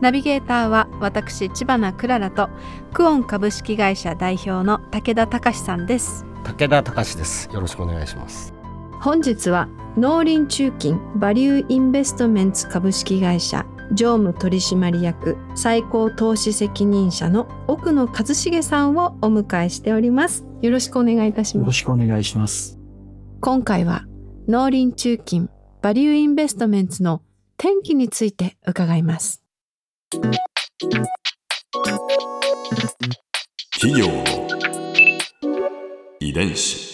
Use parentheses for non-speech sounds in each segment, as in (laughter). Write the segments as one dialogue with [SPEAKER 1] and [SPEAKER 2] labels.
[SPEAKER 1] ナビゲーターは私千葉なクララとクオン株式会社代表の武田隆さんです。
[SPEAKER 2] 武田隆です。よろしくお願いします。
[SPEAKER 1] 本日は農林中金バリューインベストメンツ株式会社常務取締役最高投資責任者の奥野一茂さんをお迎えしております。よろしくお願いいたし
[SPEAKER 3] よろ
[SPEAKER 1] ます
[SPEAKER 3] しくお願いします。
[SPEAKER 1] 今回は農林中金バリューインベストメンツの転機について伺います
[SPEAKER 4] 企業の遺伝子。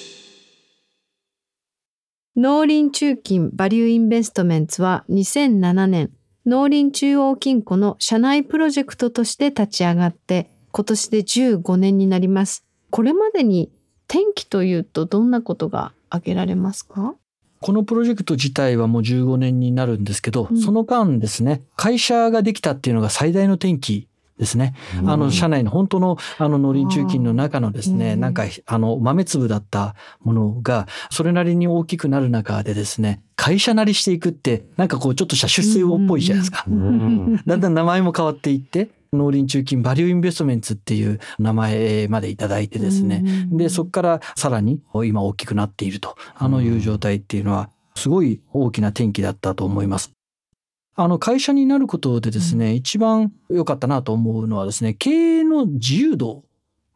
[SPEAKER 1] 農林中金バリューインベストメンツは2007年農林中央金庫の社内プロジェクトとして立ち上がって今年で15年になります。これまでに転機というとどんなことが挙げられますか？
[SPEAKER 3] このプロジェクト自体はもう15年になるんですけど、
[SPEAKER 1] うん。
[SPEAKER 3] その間ですね、会社ができたっていうのが最大の転機ですね。あの、社内の本当の、あの、農林中金の中のですね、
[SPEAKER 1] うん。
[SPEAKER 3] なんか、あの、豆粒だったものが、それなりに大きくなる中でですね、会社なりしていくって、なんかこう、ちょっとした出世魚っぽいじゃないですか。
[SPEAKER 2] ん。
[SPEAKER 3] だんだん名前も変わっていって、農林中金バリューインベストメンツっていう名前までいただいてですね、で、そこからさらに今大きくなっていると、あのいう状態っていうのは、すごい大きな転機だったと思います。あの会社になることでですね、一番良かったなと思うのはですね、経営の自由度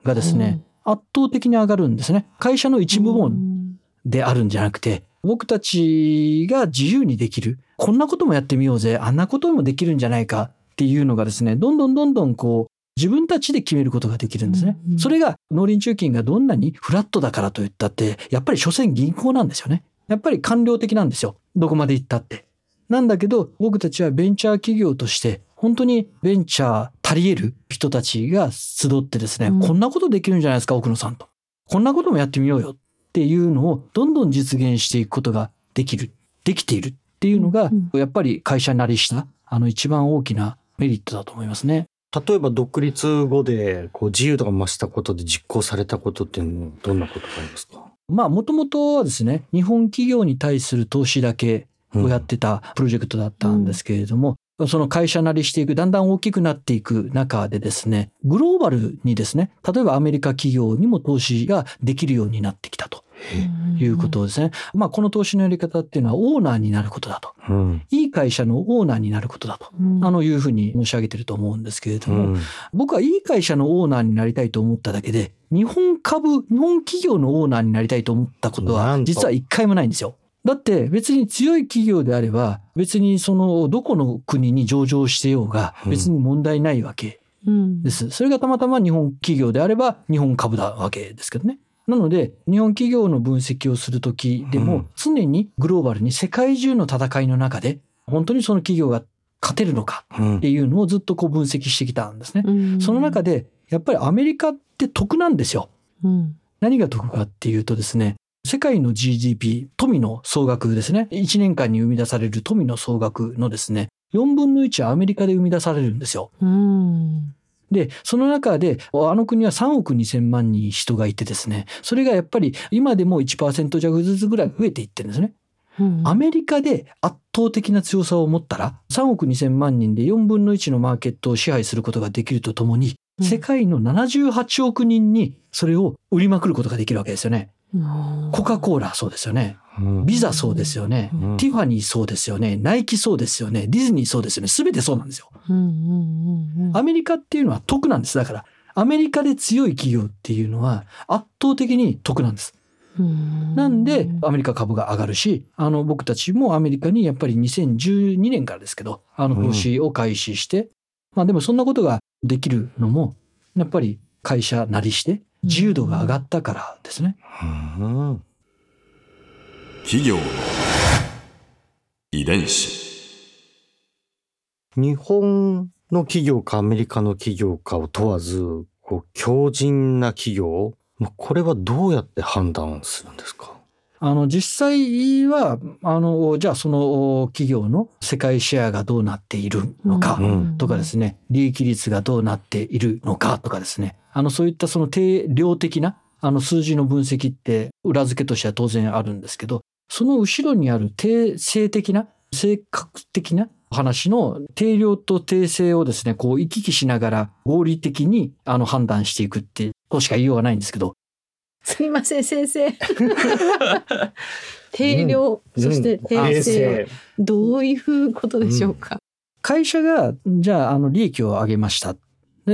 [SPEAKER 3] がですね、圧倒的に上がるんですね。会社の一部門であるんじゃなくて、僕たちが自由にできる。こんなこともやってみようぜ。あんなこともできるんじゃないかっていうのがですね、どんどんどんどんこう、自分たちで決めることができるんですね。
[SPEAKER 1] うんうん
[SPEAKER 3] それが農林中金がどんなにフラットだからと言ったって、やっぱり所詮銀行なんですよね。やっぱり官僚的なんですよ。どこまで行ったって。なんだけど、僕たちはベンチャー企業として、本当にベンチャー足り得る人たちが集ってですね、
[SPEAKER 1] うん
[SPEAKER 3] こんなことできるんじゃないですか、奥野さんと。こんなこともやってみようよっていうのをどんどん実現していくことができる、できているっていうのが
[SPEAKER 1] うん、
[SPEAKER 3] やっぱり会社なりした、あの一番大きなメリットだと思いますね。
[SPEAKER 2] 例えば独立後でこう自由度が増したことで実行されたことっていうのはどんなことがありますか？
[SPEAKER 3] まあ、もともとはですね、日本企業に対する投資だけをやってたプロジェクトだったんですけれども、その会社なりしていく、だんだん大きくなっていく中でですね、グローバルにですね、例えばアメリカ企業にも投資ができるようになってきたということですね。まあ、この投資のやり方っていうのはオーナーになることだと。
[SPEAKER 2] うん。
[SPEAKER 3] いい会社のオーナーになることだと。
[SPEAKER 1] うん
[SPEAKER 3] あのいうふうに申し上げてると思うんですけれども、
[SPEAKER 2] うん
[SPEAKER 3] 僕はいい会社のオーナーになりたいと思っただけで、日本株、日本企業のオーナーになりたいと思ったことは実は一回もないんですよ。だって別に強い企業であれば、別にそのどこの国に上場してようが
[SPEAKER 2] うん
[SPEAKER 3] 別に問題ないわけ
[SPEAKER 1] うん
[SPEAKER 3] です。それがたまたま日本企業であれば日本株だわけですけどね。なので、日本企業の分析をするときでも
[SPEAKER 2] うん、
[SPEAKER 3] 常にグローバルに世界中の戦いの中で、本当にその企業が勝てるのか
[SPEAKER 2] うん
[SPEAKER 3] っていうのをずっとこう分析してきたんですね。
[SPEAKER 1] うん
[SPEAKER 3] その中で、やっぱりアメリカって得なんですよ。
[SPEAKER 1] うん
[SPEAKER 3] 何が得かっていうとですね、世界の GDP、富の総額ですね。1年間に生み出される富の総額のですね、4分の1はアメリカで生み出されるんですよ。
[SPEAKER 1] うん
[SPEAKER 3] で、その中で、あの国は3億2千万人人がいてですね、それがやっぱり今でも1%弱ずつぐらい増えていってるんですね。
[SPEAKER 1] うん
[SPEAKER 3] アメリカで圧倒的な強さを持ったら、3億2千万人で4分の1のマーケットを支配することができるとともに、
[SPEAKER 1] うん
[SPEAKER 3] 世界の78億人にそれを売りまくることができるわけですよね。
[SPEAKER 1] うん
[SPEAKER 3] コカ・コーラそうですよね。
[SPEAKER 2] うん
[SPEAKER 3] ビザそうですよね。
[SPEAKER 2] うん
[SPEAKER 3] ティファニーそうですよね。ナイキそうですよね。ディズニーそうですよね。すべてそうなんですよ。アメリカっていうのは得なんです。だから、アメリカで強い企業っていうのは圧倒的に得なんです。
[SPEAKER 1] うん
[SPEAKER 3] なんで、アメリカ株が上がるし、あの、僕たちもアメリカにやっぱり2012年からですけど、あの、投資を開始して、まあでもそんなことができるのも、やっぱり会社なりして、自由度が上がったからですね。
[SPEAKER 2] うん。
[SPEAKER 4] 企業の遺伝子。
[SPEAKER 2] 日本の企業かアメリカの企業かを問わず、こう強靭な企業、まあこれはどうやって判断するんですか？
[SPEAKER 3] あの実際はあのじゃあその企業の世界シェアがどうなっているのか
[SPEAKER 2] うん
[SPEAKER 3] とかですね。利益率がどうなっているのかとかですねあのそういったその定量的なあの数字の分析って裏付けとしては当然あるんですけどその後ろにある定性的な性格的な話の定量と定性をですねこう行き来しながら合理的にあの判断していくってとしか言いようがないんですけど。
[SPEAKER 1] すいません先生。(laughs) 定量、そして
[SPEAKER 2] うん。
[SPEAKER 1] 定性、
[SPEAKER 2] 正
[SPEAKER 1] どういうことでしょうか、
[SPEAKER 3] 会社が、じゃあ、あの、利益を上げました。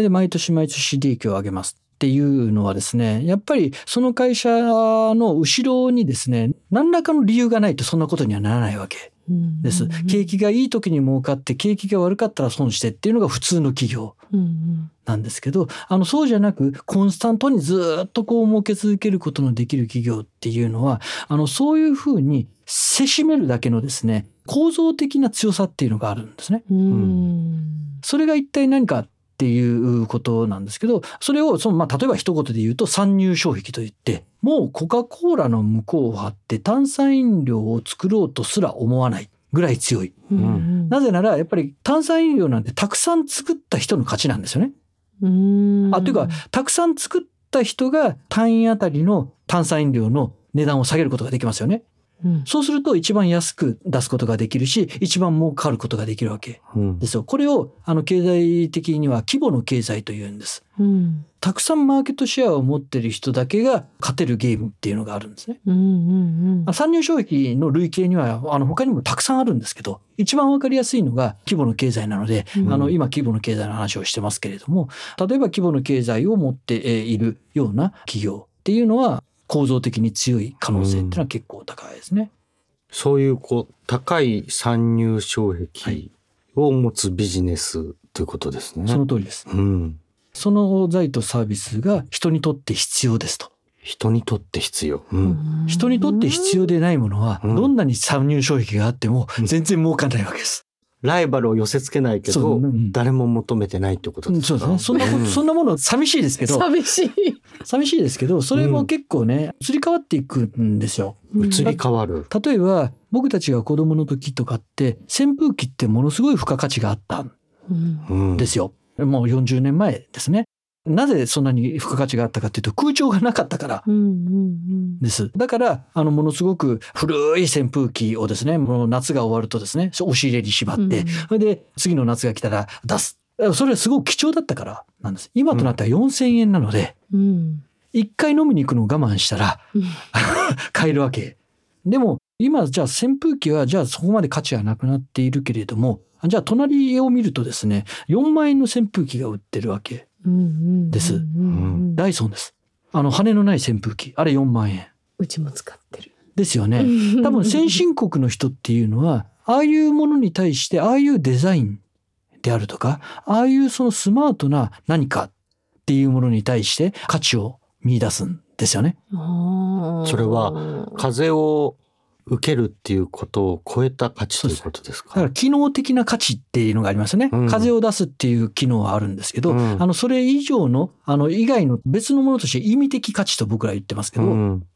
[SPEAKER 3] で、毎年毎年利益を上げます。っていうのはですね、やっぱりその会社の後ろにですね、何らかの理由がないとそんなことにはならないわけ
[SPEAKER 1] うん
[SPEAKER 3] です。景気がいい時に儲かって、景気が悪かったら損してっていうのが普通の企業なんですけど、あの、そうじゃなく、コンスタントにずっとこう儲け続けることのできる企業っていうのは、あの、そういうふうにせしめるだけのですね、構造的な強さっていうのがあるんですね。
[SPEAKER 1] うん
[SPEAKER 3] それが一体何かっていうことなんですけど、それをその、まあ、例えば一言で言うと参入障壁といって、もうコカ・コーラの向こうを張って炭酸飲料を作ろうとすら思わないぐらい強い。
[SPEAKER 1] うん
[SPEAKER 3] なぜなら、やっぱり炭酸飲料なんてたくさん作った人の勝ちなんですよね。
[SPEAKER 1] うん
[SPEAKER 3] あ、というか、たくさん作った人が単位あたりの炭酸飲料の値段を下げることができますよね。
[SPEAKER 1] うん
[SPEAKER 3] そうすると一番安く出すことができるし、一番儲かることができるわけ
[SPEAKER 2] うん
[SPEAKER 3] ですよ。これを、あの、経済的には規模の経済というんです。
[SPEAKER 1] うん
[SPEAKER 3] たくさんマーケットシェアを持ってる人だけが勝てるゲームっていうのがあるんですね。
[SPEAKER 1] うんうん
[SPEAKER 3] あ参入障壁の類型には、あの、他にもたくさんあるんですけど、一番わかりやすいのが規模の経済なので、
[SPEAKER 1] うん
[SPEAKER 3] あの、今規模の経済の話をしてますけれども、例えば規模の経済を持ってえーいるような企業っていうのは、構造的に強い可能性っていうのは結構高いですね。
[SPEAKER 2] そういうこう高い参入障壁を持つビジネスということですね。
[SPEAKER 3] その通りです。
[SPEAKER 2] うん。
[SPEAKER 3] その財とサービスが人にとって必要ですと。
[SPEAKER 2] 人にとって必要。う。
[SPEAKER 1] うんん
[SPEAKER 3] 人にとって必要でないものは、
[SPEAKER 2] うん
[SPEAKER 3] どんなに参入障壁があっても全然儲かんないわけです。
[SPEAKER 2] ライバルを寄せ付けないけど、誰も求めてないってこと
[SPEAKER 3] うん
[SPEAKER 2] ですか？
[SPEAKER 3] そうですね。そんなこと、そんなもの寂しいですけど、
[SPEAKER 1] 寂しい。
[SPEAKER 3] 寂しいですけど、それも結構ね、移り変わっていくんですよ。
[SPEAKER 2] 移り変わる。
[SPEAKER 3] 例えば、僕たちが子供の時とかって、扇風機ってものすごい付加価値があったんですよ。もう40年前ですね。なぜそんなに付加価値があったかっていうと、空調がなかったからです。だから、あの、ものすごく古い扇風機をですね、もう夏が終わるとですね、押し入れに縛って、
[SPEAKER 1] うん
[SPEAKER 3] それで次の夏が来たら出す。それはすごく貴重だったからなんです。今となったら4000円なので、
[SPEAKER 1] うん
[SPEAKER 3] 一回飲みに行くのを我慢したら
[SPEAKER 1] うん (laughs)
[SPEAKER 3] 買えるわけ。でも今じゃあ扇風機はじゃあそこまで価値はなくなっているけれども、じゃあ隣を見るとですね、4万円の扇風機が売ってるわけ。ですダイソンです。あの羽のない扇風機。あれ4万円。
[SPEAKER 1] うちも使ってる。
[SPEAKER 3] ですよね。(laughs) 多分先進国の人っていうのは、ああいうものに対して、ああいうデザインであるとか、ああいうそのスマートな何かっていうものに対して価値を見出すんですよね。
[SPEAKER 1] そ
[SPEAKER 2] それは風を受けるっていうことを超えた価値ということですか？
[SPEAKER 3] だから機能的な価値っていうのがありますよね。
[SPEAKER 2] うん
[SPEAKER 3] 風を出すっていう機能はあるんですけど、
[SPEAKER 2] うん
[SPEAKER 3] あの、それ以上の、あの、以外の別のものとして意味的価値と僕ら言ってますけど、
[SPEAKER 2] うん。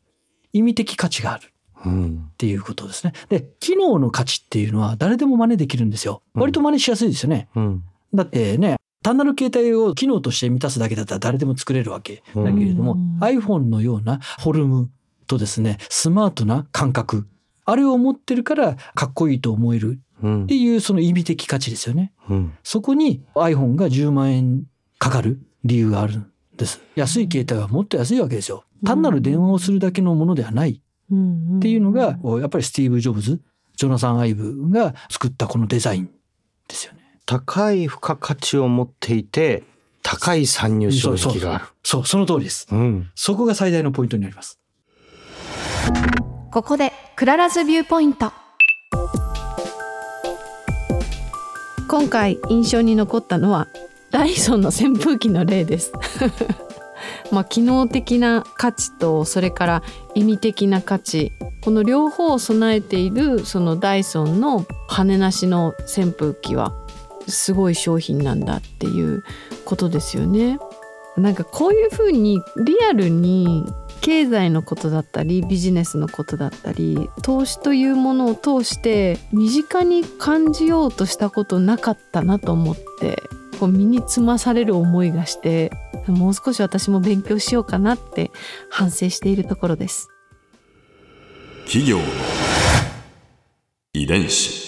[SPEAKER 3] 意味的価値がある。
[SPEAKER 2] うん。
[SPEAKER 3] っていうことですね。で、機能の価値っていうのは誰でも真似できるんですよ。
[SPEAKER 2] うん
[SPEAKER 3] 割と真似しやすいですよね。
[SPEAKER 2] うん。
[SPEAKER 3] だってね、単なる携帯を機能として満たすだけだったら誰でも作れるわけだけれども、
[SPEAKER 1] うん
[SPEAKER 3] iPhone のようなフォルムとですね、スマートな感覚、あれを持ってるからかっこいいと思える
[SPEAKER 2] うん
[SPEAKER 3] っていうその意味的価値ですよね。
[SPEAKER 2] うん。
[SPEAKER 3] そこに iPhone が10万円かかる理由があるんです。安い携帯はもっと安いわけですよ。単なる電話をするだけのものではないっていうのが、やっぱりスティーブ・ジョブズ、ジョナサン・アイブが作ったこのデザインですよね。
[SPEAKER 2] 高い付加価値を持っていて、高い参入障壁がある。
[SPEAKER 3] そう、その通りです。
[SPEAKER 2] うん。
[SPEAKER 3] そこが最大のポイントになります。
[SPEAKER 1] ここで Clara's Viewpoint。今回印象に残ったのはダイソンの扇風機の例です。(laughs) まあ機能的な価値とそれから意味的な価値。この両方を備えているそのダイソンの羽なしの扇風機はすごい商品なんだっていうことですよね。なんかこういうふうにリアルに経済のことだったりビジネスのことだったり投資というものを通して身近に感じようとしたことなかったなと思ってこう身につまされる思いがしてもう少し私も勉強しようかなって反省しているところです。
[SPEAKER 4] 企業遺伝子。